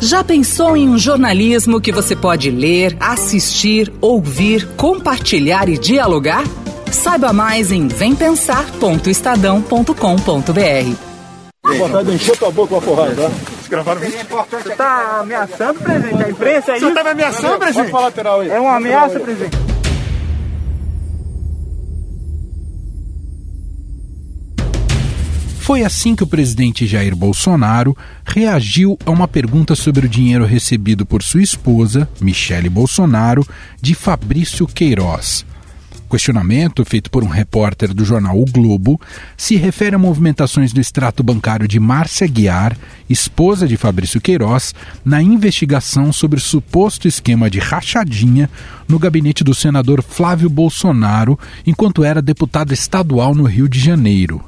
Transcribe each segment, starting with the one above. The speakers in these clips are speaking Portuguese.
Já pensou em um jornalismo que você pode ler, assistir, ouvir, compartilhar e dialogar? Saiba mais em vempensar.estadão.com.br. Vontade de encher tua boca com a porrada, tá? gravaram isso? Você tá ameaçando, presidente? A imprensa é isso? Você tá me ameaçando, presidente? Pode falar lateral aí. É uma ameaça, presidente. Foi assim que o presidente Jair Bolsonaro reagiu a uma pergunta sobre o dinheiro recebido por sua esposa, Michele Bolsonaro, de Fabrício Queiroz. Questionamento, feito por um repórter do jornal O Globo, se refere a movimentações do extrato bancário de Márcia Guiar, esposa de Fabrício Queiroz, na investigação sobre suposto esquema de rachadinha no gabinete do senador Flávio Bolsonaro, enquanto era deputado estadual no Rio de Janeiro.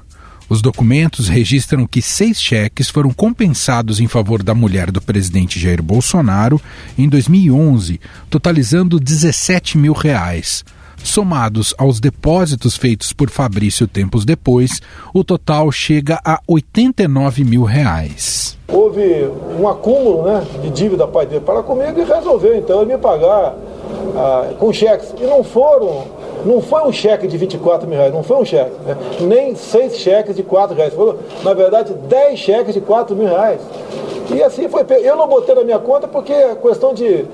Os documentos registram que seis cheques foram compensados em favor da mulher do presidente Jair Bolsonaro em 2011, totalizando 17 mil reais. Somados aos depósitos feitos por Fabrício tempos depois, o total chega a 89 mil reais. Houve um acúmulo né, de dívida pai dele para comigo e resolveu então me pagar ah, com cheques. E não foram não foi um cheque de 24 mil reais, não foi um cheque, né? nem seis cheques de 4 reais, foram, na verdade, 10 cheques de 4 mil reais. E assim foi. Eu não botei na minha conta porque é questão de.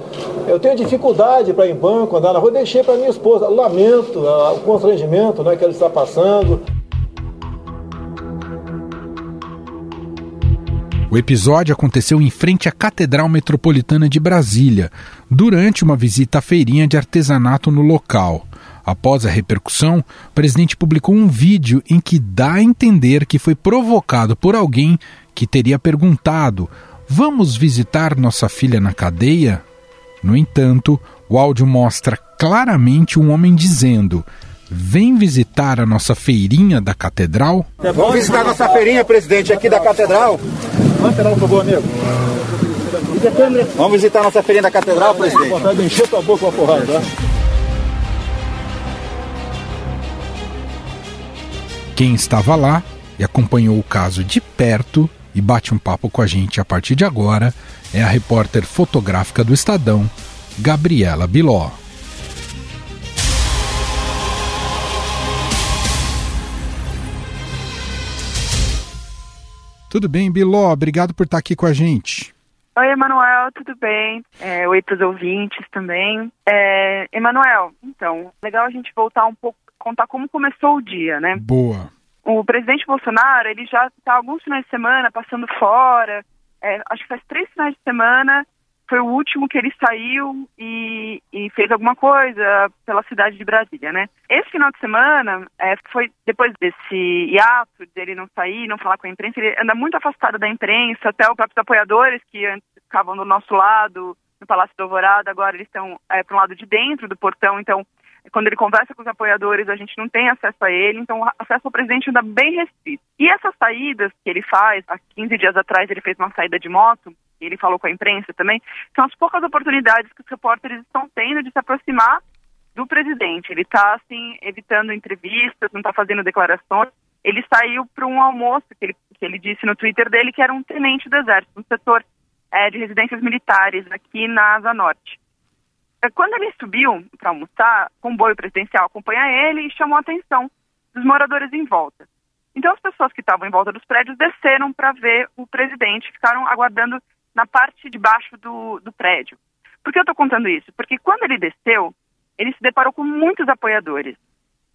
Eu tenho dificuldade para ir em banco, andar na rua, deixei para minha esposa. Lamento o constrangimento né, que ela está passando. O episódio aconteceu em frente à Catedral Metropolitana de Brasília, durante uma visita à feirinha de artesanato no local. Após a repercussão, o presidente publicou um vídeo em que dá a entender que foi provocado por alguém que teria perguntado: Vamos visitar nossa filha na cadeia? No entanto, o áudio mostra claramente um homem dizendo: Vem visitar a nossa feirinha da catedral? Vamos visitar a nossa feirinha, presidente, aqui da catedral. Lateral, por favor, amigo. Vamos visitar nossa feirinha da catedral, presidente. Vontade de encher tua boca com a porrada, tá? Quem estava lá e acompanhou o caso de perto e bate um papo com a gente a partir de agora é a repórter fotográfica do Estadão, Gabriela Biló. Tudo bem, Biló? Obrigado por estar aqui com a gente. Oi, Emanuel, tudo bem? É, oi para os ouvintes também. É, Emanuel, então, legal a gente voltar um pouco contar como começou o dia, né? Boa. O presidente Bolsonaro, ele já está alguns finais de semana passando fora, é, acho que faz três finais de semana, foi o último que ele saiu e, fez alguma coisa pela cidade de Brasília, né? Esse final de semana é, foi depois desse hiato dele não sair, não falar com a imprensa, ele anda muito afastado da imprensa, até os próprios apoiadores que antes ficavam do nosso lado, no Palácio do Alvorada, agora eles estão é, para o lado de dentro do portão, então quando ele conversa com os apoiadores, a gente não tem acesso a ele, então o acesso ao presidente anda bem restrito. E essas saídas que ele faz, há 15 dias atrás ele fez uma saída de moto, ele falou com a imprensa também, são as poucas oportunidades que os repórteres estão tendo de se aproximar do presidente. Ele está, assim, evitando entrevistas, não está fazendo declarações. Ele saiu para um almoço que ele, que ele disse no Twitter dele que era um tenente do Exército, um setor é, de residências militares aqui na Asa Norte. É, quando ele subiu para almoçar, o comboio presidencial acompanha ele e chamou a atenção dos moradores em volta. Então, as pessoas que estavam em volta dos prédios desceram para ver o presidente, ficaram aguardando na parte de baixo do, do prédio. Por que eu estou contando isso? Porque quando ele desceu, ele se deparou com muitos apoiadores.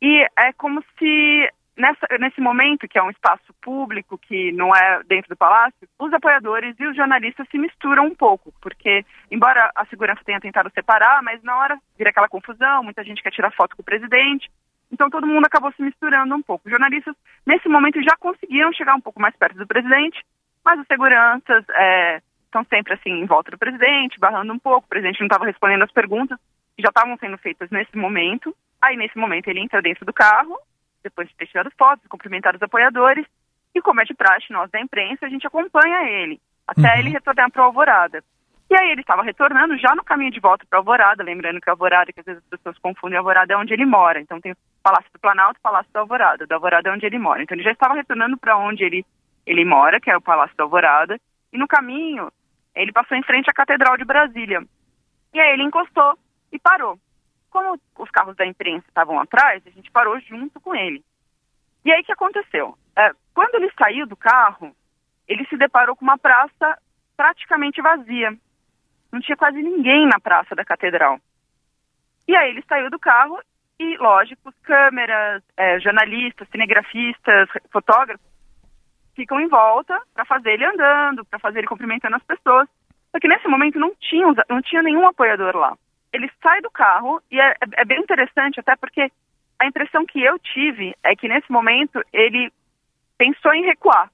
E é como se nessa, nesse momento, que é um espaço público, que não é dentro do palácio, os apoiadores e os jornalistas se misturam um pouco, porque, embora a segurança tenha tentado separar, mas na hora vira aquela confusão, muita gente quer tirar foto com o presidente, então todo mundo acabou se misturando um pouco. Os jornalistas, nesse momento, já conseguiram chegar um pouco mais perto do presidente, mas as seguranças é, estão sempre assim em volta do presidente, barrando um pouco, o presidente não estava respondendo as perguntas que já estavam sendo feitas nesse momento. Aí, nesse momento, ele entra dentro do carro, depois de ter tirado fotos, cumprimentado os apoiadores, e como é de praxe, nós da imprensa, a gente acompanha ele, até uhum. ele retornar para o Alvorada. E aí ele estava retornando já no caminho de volta para Alvorada, lembrando que Alvorada, que às vezes as pessoas confundem, Alvorada é onde ele mora. Então tem o Palácio do Planalto e o Palácio da Alvorada. Do Alvorada é onde ele mora. Então ele já estava retornando para onde ele, ele mora, que é o Palácio da Alvorada. E no caminho, Ele passou em frente à Catedral de Brasília. E aí ele encostou e parou. Como os carros da imprensa estavam atrás, a gente parou junto com ele. E aí o que aconteceu? É, quando ele saiu do carro, ele se deparou com uma praça praticamente vazia. Não tinha quase ninguém na praça da catedral. E aí ele saiu do carro e, lógico, câmeras, é, jornalistas, cinegrafistas, fotógrafos ficam em volta para fazer ele andando, para fazer ele cumprimentando as pessoas. Só que nesse momento não tinha, não tinha nenhum apoiador lá. Ele sai do carro e é, é bem interessante até porque a impressão que eu tive é que nesse momento ele pensou em recuar,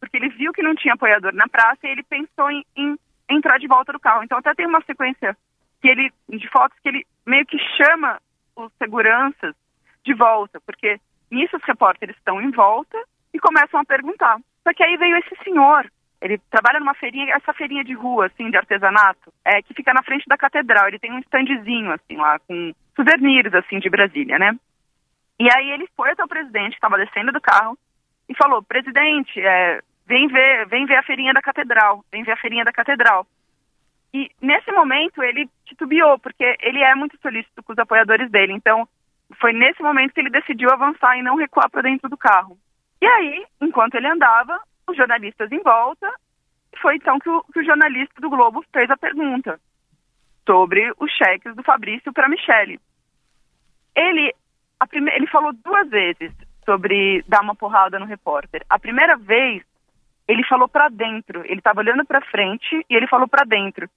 porque ele viu que não tinha apoiador na praça e ele pensou em, em entrar de volta do carro. Então até tem uma sequência que ele de fotos que ele meio que chama os seguranças de volta, porque nisso os repórteres estão em volta e começam a perguntar. Só que aí veio esse senhor, ele trabalha numa feirinha, essa feirinha de rua, assim, de artesanato, é, que fica na frente da catedral. Ele tem um standzinho, assim, lá, com souvenirs, assim, de Brasília, né? E aí ele foi até o presidente, estava descendo do carro, e falou, presidente, é, vem ver, vem ver a feirinha da catedral, vem ver a feirinha da catedral. E nesse momento ele titubeou, porque ele é muito solícito com os apoiadores dele. Então, foi nesse momento que ele decidiu avançar e não recuar para dentro do carro. E aí, enquanto ele andava, os jornalistas em volta, foi então que o, que o jornalista do Globo fez a pergunta sobre os cheques do Fabrício para Michele. Ele prime... ele falou duas vezes sobre dar uma porrada no repórter. A primeira vez, ele falou para dentro. Ele estava olhando para frente e ele falou para dentro.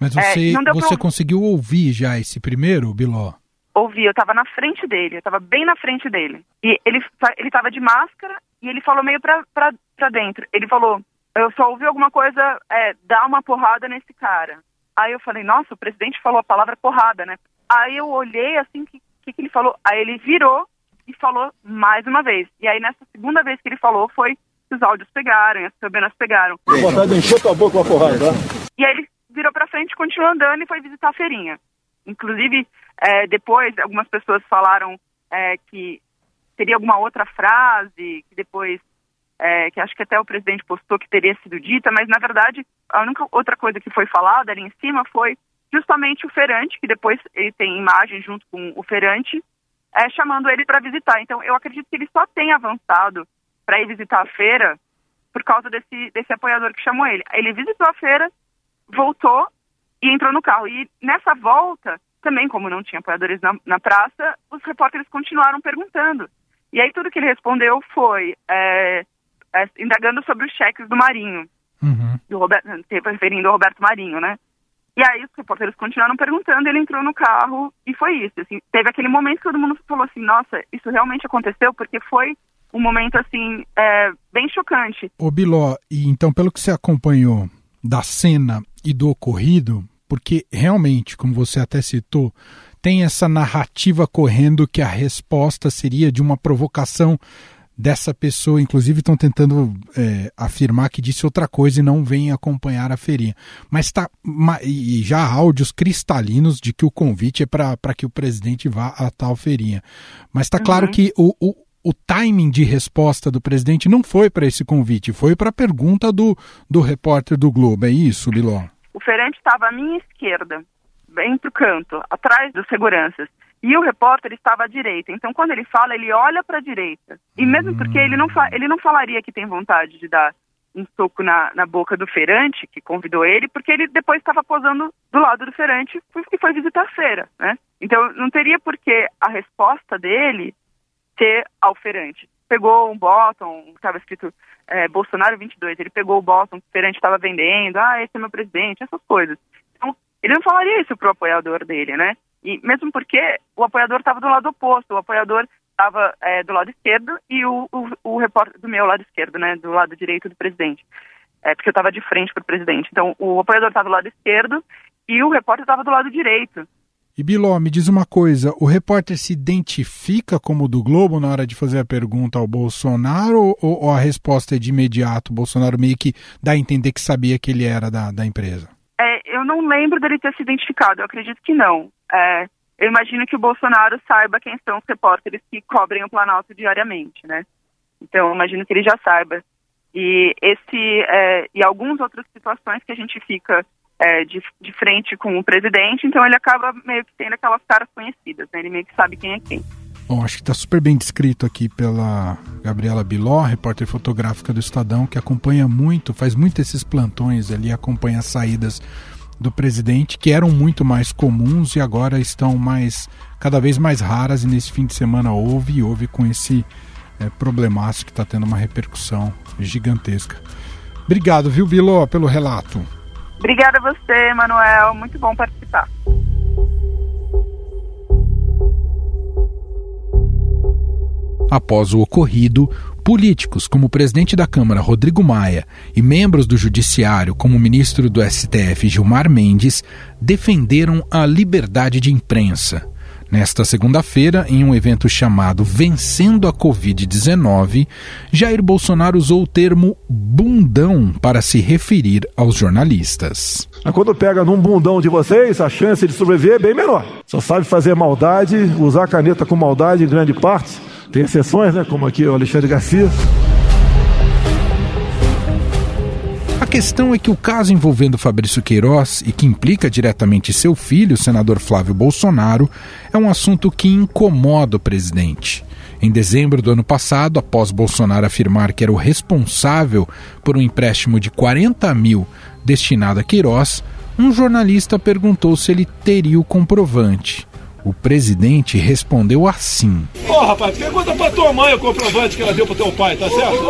Mas você, é, você pra... conseguiu ouvir já esse primeiro, Biló? Ouvi, eu estava na frente dele, eu estava bem na frente dele. E ele ele estava de máscara e ele falou meio para dentro. Ele falou, eu só ouvi alguma coisa, é, dá uma porrada nesse cara. Aí eu falei, nossa, o presidente falou a palavra porrada, né? Aí eu olhei assim, que que, que ele falou? Aí ele virou e falou mais uma vez. E aí nessa segunda vez que ele falou foi que os áudios pegaram, as câmeras pegaram. Encher tua boca uma porrada, tá? E aí ele virou pra frente, continuou andando e foi visitar a feirinha. Inclusive, é, depois algumas pessoas falaram é, que teria alguma outra frase, que depois, é, que acho que até o presidente postou que teria sido dita, mas na verdade a única outra coisa que foi falada ali em cima foi justamente o Ferante, que depois ele tem imagem junto com o Ferante, é, chamando ele para visitar. Então, eu acredito que ele só tem avançado para ir visitar a feira por causa desse, desse apoiador que chamou ele. Ele visitou a feira, voltou e entrou no carro. E nessa volta, também, como não tinha apoiadores na, na praça, os repórteres continuaram perguntando. E aí tudo que ele respondeu foi é, é, indagando sobre os cheques do Marinho, uhum. do Roberto, referindo ao Roberto Marinho, né? E aí os repórteres continuaram perguntando, ele entrou no carro e foi isso. Assim, teve aquele momento que todo mundo falou assim, nossa, isso realmente aconteceu, porque foi um momento assim é, bem chocante. Ô Biló, e então pelo que você acompanhou da cena e do ocorrido, porque realmente, como você até citou, tem essa narrativa correndo que a resposta seria de uma provocação dessa pessoa, inclusive estão tentando é, afirmar que disse outra coisa e não vem acompanhar a feirinha. Mas tá e já há áudios cristalinos de que o convite é para que o presidente vá a tal feirinha. Mas está uhum. claro que o, o, o timing de resposta do presidente não foi para esse convite, foi para a pergunta do, do repórter do Globo. É isso, Liló? O feirante estava à minha esquerda, bem para o canto, atrás dos seguranças. E o repórter estava à direita. Então, quando ele fala, ele olha para a direita. E mesmo porque ele não, ele não falaria que tem vontade de dar um soco na, na boca do feirante, que convidou ele, porque ele depois estava posando do lado do feirante e foi visitar a feira, né? Então, não teria por que a resposta dele ser ao feirante. Pegou um bottom, estava escrito é, Bolsonaro 22, ele pegou o bottom que o feirante estava vendendo, ah, esse é meu presidente, essas coisas. Então, ele não falaria isso pro apoiador dele, né? E mesmo porque o apoiador estava do lado oposto, o apoiador estava é, do lado esquerdo e o, o, o, repórter do meu lado esquerdo, né, do lado direito do presidente, é, porque eu estava de frente para o presidente. Então, o apoiador estava do lado esquerdo e o repórter estava do lado direito. E Biló, me diz uma coisa, o repórter se identifica como do Globo na hora de fazer a pergunta ao Bolsonaro ou, ou a resposta é de imediato? O Bolsonaro meio que dá a entender que sabia que ele era da, da empresa? É, eu não lembro dele ter se identificado, eu acredito que não. É, eu imagino que o Bolsonaro saiba quem são os repórteres que cobrem o Planalto diariamente, né? Então, eu imagino que ele já saiba. E esse é, e algumas outras situações que a gente fica é, de, de frente com o presidente, então ele acaba meio que tendo aquelas caras conhecidas, né? ele meio que sabe quem é quem. Bom, acho que está super bem descrito aqui pela Gabriela Biló, repórter fotográfica do Estadão, que acompanha muito, faz muito esses plantões ali, acompanha as saídas do presidente, que eram muito mais comuns e agora estão mais cada vez mais raras, e nesse fim de semana houve e houve com esse é, problemaço que está tendo uma repercussão gigantesca. Obrigado, viu, Biló, pelo relato. Obrigada a você, Manuel. Muito bom participar. Após o ocorrido, políticos como o presidente da Câmara, Rodrigo Maia, e membros do Judiciário, como o ministro do STF, Gilmar Mendes, defenderam a liberdade de imprensa. Nesta segunda-feira, em um evento chamado Vencendo a Covid-19, Jair Bolsonaro usou o termo bundão para se referir aos jornalistas. Quando pega num bundão de vocês, a chance de sobreviver é bem menor. Só sabe fazer maldade, usar caneta com maldade em grande parte. Tem exceções, né? Como aqui o Alexandre Garcia. A questão é que o caso envolvendo Fabrício Queiroz e que implica diretamente seu filho, o senador Flávio Bolsonaro, é um assunto que incomoda o presidente. Em dezembro do ano passado, após Bolsonaro afirmar que era o responsável por um empréstimo de 40 mil destinado a Queiroz, um jornalista perguntou se ele teria o comprovante. O presidente respondeu assim: Ô oh, rapaz, pergunta pra tua mãe o comprovante que ela deu pro teu pai, tá certo?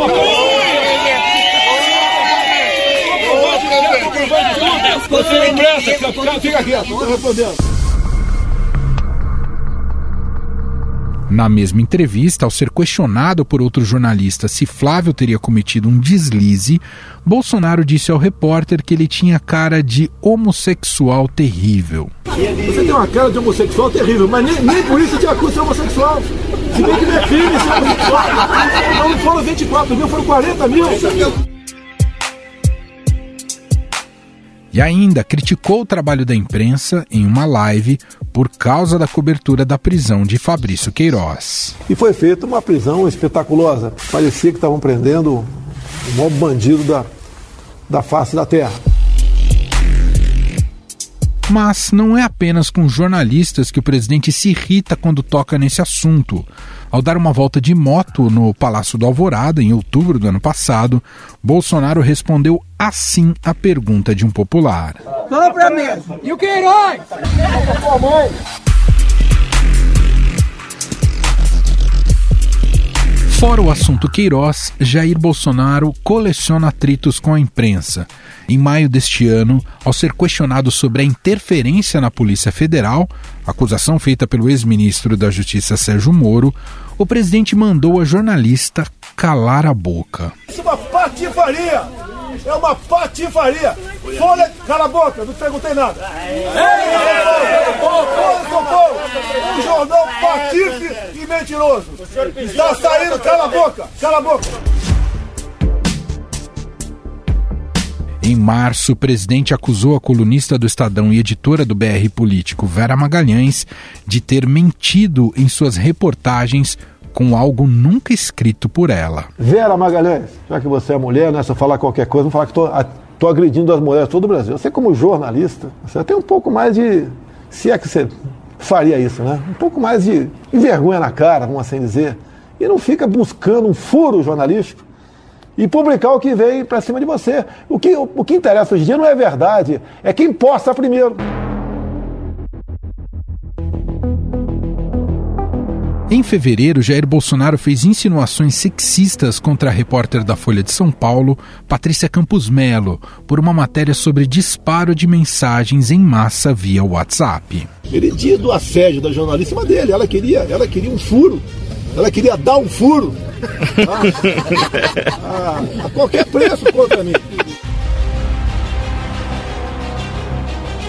Você não presta, fica quieto, tô respondendo. Na mesma entrevista, ao ser questionado por outro jornalista se Flávio teria cometido um deslize, Bolsonaro disse ao repórter que ele tinha cara de homossexual terrível. Você tem uma cara de homossexual terrível, mas nem, nem por isso te acusa de homossexual. Se bem que meu filho, é homossexual. Não foram 24 mil, foram 40 mil. E ainda criticou o trabalho da imprensa em uma live por causa da cobertura da prisão de Fabrício Queiroz. E foi feita uma prisão espetaculosa. Parecia que estavam prendendo o maior bandido da, da face da terra. Mas não é apenas com jornalistas que o presidente se irrita quando toca nesse assunto. Ao dar uma volta de moto no Palácio do Alvorada, em outubro do ano passado, Bolsonaro respondeu assim à pergunta de um popular. Fala pra mim, e o Queiroz? Fora o assunto Queiroz, Jair Bolsonaro coleciona atritos com a imprensa. Em maio deste ano, ao ser questionado sobre a interferência na Polícia Federal, acusação feita pelo ex-ministro da Justiça Sérgio Moro, o presidente mandou a jornalista calar a boca. Isso é uma patifaria! É uma patifaria! Folha, cala a boca, não perguntei nada. Um jornal patife e mentiroso. Está saindo, cala a boca, cala a boca. Em março, o presidente acusou a colunista do Estadão e editora do BR Político, Vera Magalhães, de ter mentido em suas reportagens com algo nunca escrito por ela. Vera Magalhães, já que você é mulher, né, se eu falar qualquer coisa, vou falar que estou agredindo as mulheres todo o Brasil. Você, como jornalista, você tem um pouco mais de. Se é que você faria isso, né? Um pouco mais de vergonha na cara, vamos assim dizer. E não fica buscando um furo jornalístico e publicar o que vem para cima de você. O que, o, o que interessa hoje em dia não é verdade, é quem posta primeiro. Em fevereiro, Jair Bolsonaro fez insinuações sexistas contra a repórter da Folha de São Paulo, Patrícia Campos Melo, por uma matéria sobre disparo de mensagens em massa via WhatsApp. Ele tinha do assédio da jornalista dele, ela queria, ela queria um furo, ela queria dar um furo. Ah, a, a qualquer preço contra mim.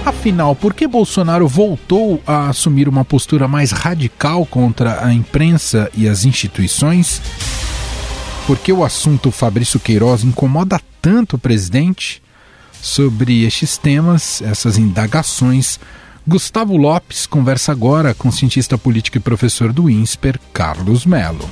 Afinal, por que Bolsonaro voltou a assumir uma postura mais radical contra a imprensa e as instituições? Por que o assunto Fabrício Queiroz incomoda tanto o presidente? Sobre estes temas, essas indagações, Gustavo Lopes conversa agora com o cientista político e professor do INSPER, Carlos Melo.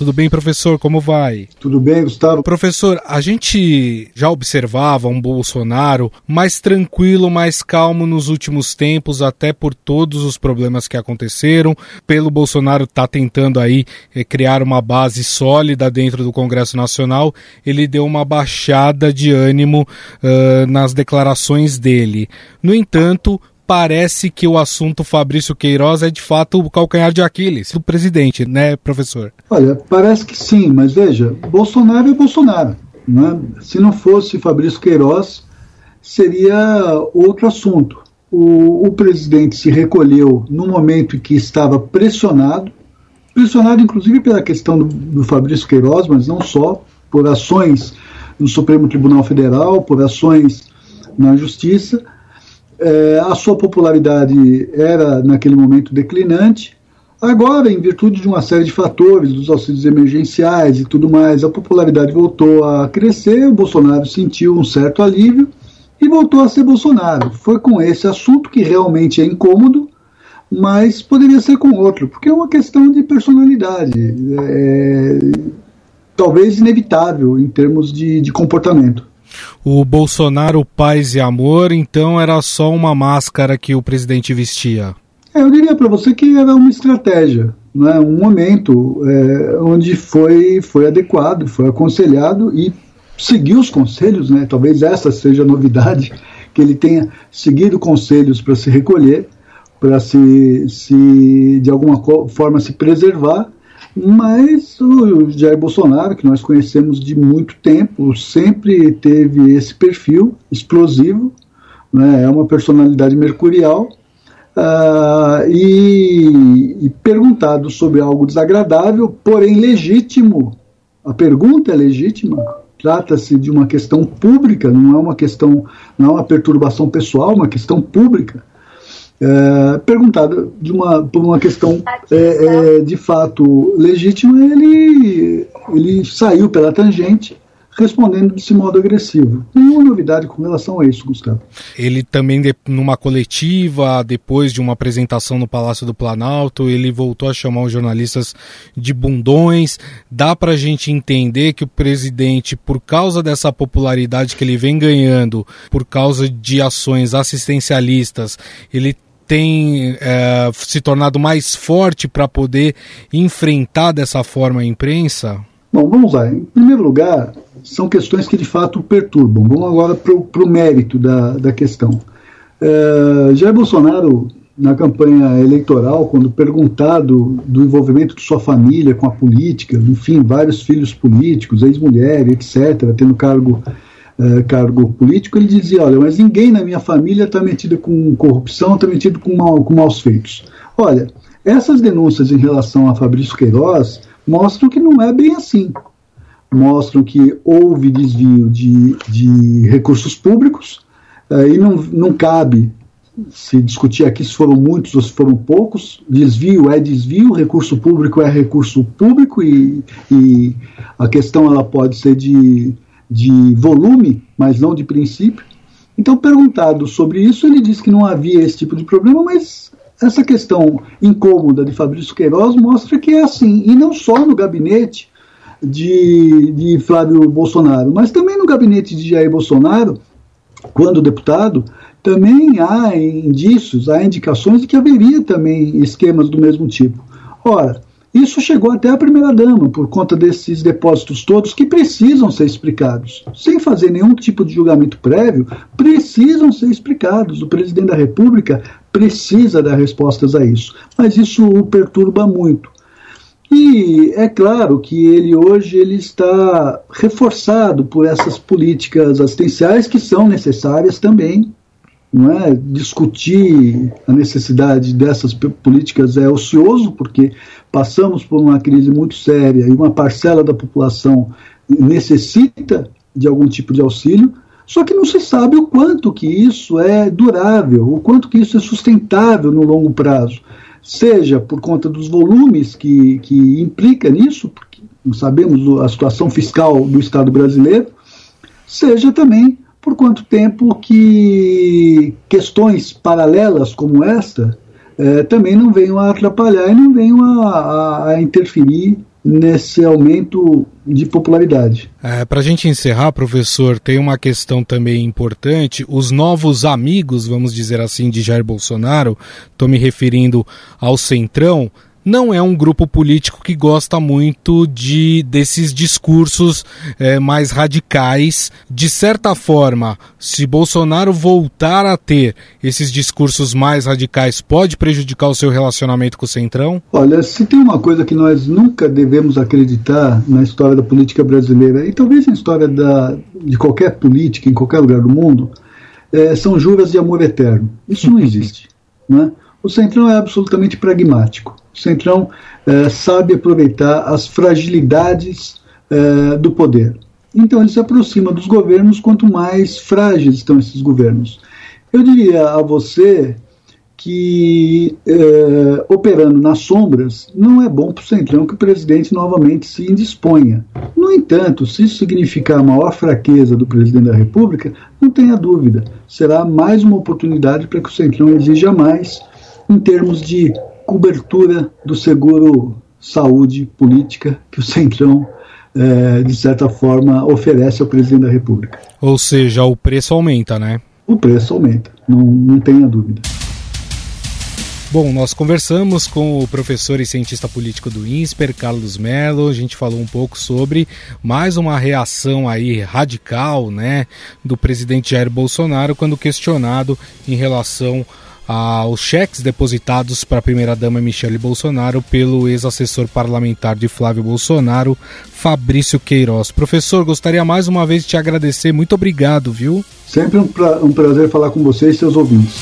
Tudo bem, professor? Como vai? Tudo bem, Gustavo. Professor, a gente já observava um Bolsonaro mais tranquilo, mais calmo nos últimos tempos, até por todos os problemas que aconteceram. Pelo Bolsonaro tá tentando aí eh, criar uma base sólida dentro do Congresso Nacional, ele deu uma baixada de ânimo uh, nas declarações dele. No entanto, parece que o assunto Fabrício Queiroz é de fato o calcanhar de Aquiles do presidente, né, professor? Olha, parece que sim, mas veja, Bolsonaro é Bolsonaro. Né? Se não fosse Fabrício Queiroz, seria outro assunto. O, o presidente se recolheu no momento em que estava pressionado, pressionado inclusive pela questão do, do Fabrício Queiroz, mas não só, por ações no Supremo Tribunal Federal, por ações na Justiça é, a sua popularidade era, naquele momento, declinante. Agora, em virtude de uma série de fatores, dos auxílios emergenciais e tudo mais, a popularidade voltou a crescer, o Bolsonaro sentiu um certo alívio e voltou a ser Bolsonaro. Foi com esse assunto que realmente é incômodo, mas poderia ser com outro, porque é uma questão de personalidade, é, talvez inevitável em termos de, de comportamento o Bolsonaro paz e amor, então era só uma máscara que o presidente vestia? É, eu diria para você que era uma estratégia, né, um momento é, onde foi, foi adequado, foi aconselhado e seguiu os conselhos, né, talvez essa seja a novidade, que ele tenha seguido conselhos para se recolher, para se, se de alguma forma se preservar mas o Jair Bolsonaro, que nós conhecemos de muito tempo, sempre teve esse perfil explosivo, né, é uma personalidade mercurial. Uh, e, e perguntado sobre algo desagradável, porém legítimo. A pergunta é legítima, trata-se de uma questão pública, não é uma questão, não é uma perturbação pessoal, é uma questão pública é, perguntado de uma, por uma questão é, é, de fato legítima, ele, ele saiu pela tangente respondendo desse modo agressivo. Nenhuma novidade com relação a isso, Gustavo. Ele também, numa coletiva, depois de uma apresentação no Palácio do Planalto, ele voltou a chamar os jornalistas de bundões. Dá para a gente entender que o presidente, por causa dessa popularidade que ele vem ganhando, por causa de ações assistencialistas, ele tem é, se tornado mais forte para poder enfrentar dessa forma a imprensa? Bom, vamos lá. Em primeiro lugar, são questões que de fato perturbam. Vamos agora para o mérito da, da questão. É, Jair Bolsonaro, na campanha eleitoral, quando perguntado do envolvimento de sua família com a política, enfim, vários filhos políticos, ex-mulher, etc., tendo cargo é, cargo político, ele dizia: olha, mas ninguém na minha família está metido com corrupção, está metido com, mal, com maus feitos. Olha, essas denúncias em relação a Fabrício Queiroz mostram que não é bem assim. Mostram que houve desvio de, de recursos públicos é, e não, não cabe se discutir aqui se foram muitos ou se foram poucos. Desvio é desvio, recurso público é recurso público e, e a questão ela pode ser de de volume, mas não de princípio. Então, perguntado sobre isso, ele disse que não havia esse tipo de problema, mas essa questão incômoda de Fabrício Queiroz mostra que é assim, e não só no gabinete de, de Flávio Bolsonaro, mas também no gabinete de Jair Bolsonaro, quando deputado, também há indícios, há indicações de que haveria também esquemas do mesmo tipo. Ora, isso chegou até a primeira-dama, por conta desses depósitos todos que precisam ser explicados. Sem fazer nenhum tipo de julgamento prévio, precisam ser explicados. O presidente da República precisa dar respostas a isso. Mas isso o perturba muito. E é claro que ele hoje ele está reforçado por essas políticas assistenciais que são necessárias também. Não é? Discutir a necessidade dessas políticas é ocioso, porque passamos por uma crise muito séria e uma parcela da população necessita de algum tipo de auxílio, só que não se sabe o quanto que isso é durável, o quanto que isso é sustentável no longo prazo, seja por conta dos volumes que, que implica nisso, porque não sabemos a situação fiscal do Estado brasileiro, seja também por quanto tempo que questões paralelas como esta é, também não venham a atrapalhar e não venham a, a, a interferir nesse aumento de popularidade. É, Para a gente encerrar, professor, tem uma questão também importante. Os novos amigos, vamos dizer assim, de Jair Bolsonaro, estou me referindo ao Centrão, não é um grupo político que gosta muito de desses discursos é, mais radicais. De certa forma, se Bolsonaro voltar a ter esses discursos mais radicais, pode prejudicar o seu relacionamento com o Centrão? Olha, se tem uma coisa que nós nunca devemos acreditar na história da política brasileira, e talvez na história da, de qualquer política em qualquer lugar do mundo, é, são juras de amor eterno. Isso não existe. Né? O Centrão é absolutamente pragmático. O Centrão é, sabe aproveitar as fragilidades é, do poder. Então ele se aproxima dos governos quanto mais frágeis estão esses governos. Eu diria a você que é, operando nas sombras não é bom para o Centrão que o presidente novamente se indisponha. No entanto, se isso significar a maior fraqueza do presidente da República, não tenha dúvida, será mais uma oportunidade para que o Centrão exija mais em termos de cobertura do seguro saúde política que o Centrão, é, de certa forma, oferece ao presidente da República. Ou seja, o preço aumenta, né? O preço aumenta, não, não tenha dúvida. Bom, nós conversamos com o professor e cientista político do INSPER, Carlos Mello. A gente falou um pouco sobre mais uma reação aí radical, né, do presidente Jair Bolsonaro quando questionado em relação aos cheques depositados para a primeira-dama Michele Bolsonaro pelo ex-assessor parlamentar de Flávio Bolsonaro, Fabrício Queiroz. Professor, gostaria mais uma vez de te agradecer. Muito obrigado, viu? Sempre um, pra, um prazer falar com vocês e seus ouvintes.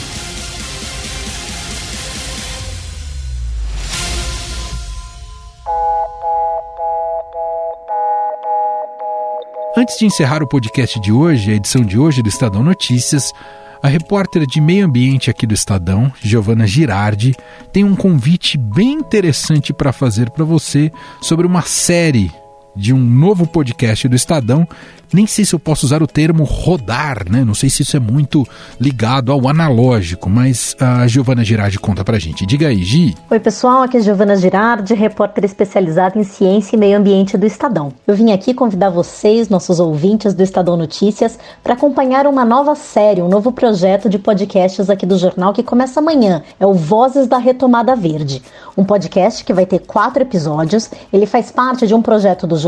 Antes de encerrar o podcast de hoje, a edição de hoje do Estadão Notícias, a repórter de meio ambiente aqui do Estadão, Giovana Girardi, tem um convite bem interessante para fazer para você sobre uma série de um novo podcast do Estadão nem sei se eu posso usar o termo rodar, né? Não sei se isso é muito ligado ao analógico, mas a Giovana Girardi conta pra gente. Diga aí, Gi. Oi, pessoal, aqui é Giovana Girardi, repórter especializada em ciência e meio ambiente do Estadão. Eu vim aqui convidar vocês, nossos ouvintes do Estadão Notícias, para acompanhar uma nova série, um novo projeto de podcasts aqui do jornal que começa amanhã. É o Vozes da Retomada Verde, um podcast que vai ter quatro episódios. Ele faz parte de um projeto do jornal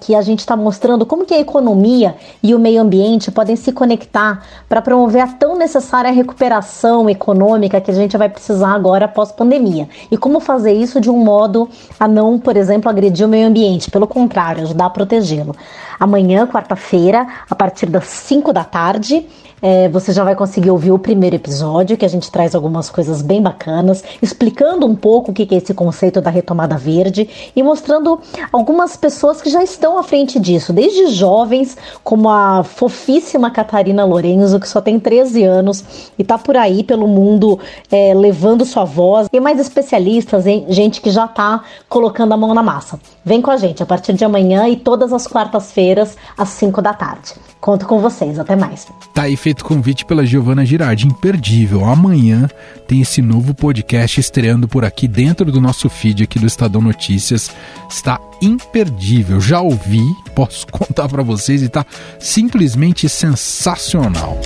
que a gente está mostrando como que a economia economia e o meio ambiente podem se conectar para promover a tão necessária recuperação econômica que a gente vai precisar agora após pandemia. E como fazer isso de um modo a não, por exemplo, agredir o meio ambiente, pelo contrário, ajudar a protegê-lo. Amanhã, quarta-feira, a partir das 5 da tarde, é, você já vai conseguir ouvir o primeiro episódio, que a gente traz algumas coisas bem bacanas, explicando um pouco o que é esse conceito da retomada verde e mostrando algumas pessoas que já estão à frente disso, desde jovens, como a fofíssima Catarina Lorenzo, que só tem 13 anos e está por aí pelo mundo é, levando sua voz, e mais especialistas, hein? gente que já está colocando a mão na massa. Vem com a gente a partir de amanhã e todas as quartas-feiras, às 5 da tarde. Conto com vocês, até mais. Tá aí feito convite pela Giovana Girardi, imperdível. Amanhã tem esse novo podcast estreando por aqui dentro do nosso feed aqui do Estadão Notícias. Está imperdível. Já ouvi, posso contar para vocês e tá simplesmente sensacional.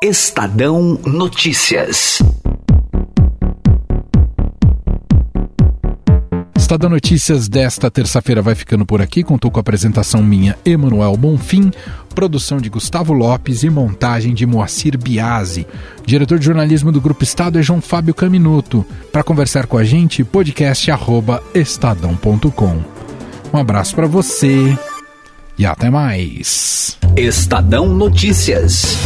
Estadão Notícias. Estadão Notícias desta terça-feira vai ficando por aqui. Contou com a apresentação minha, Emanuel Bonfim, produção de Gustavo Lopes e montagem de Moacir Biasi. Diretor de jornalismo do Grupo Estado é João Fábio Caminuto. Para conversar com a gente, podcast@estadão.com. Um abraço para você e até mais. Estadão Notícias.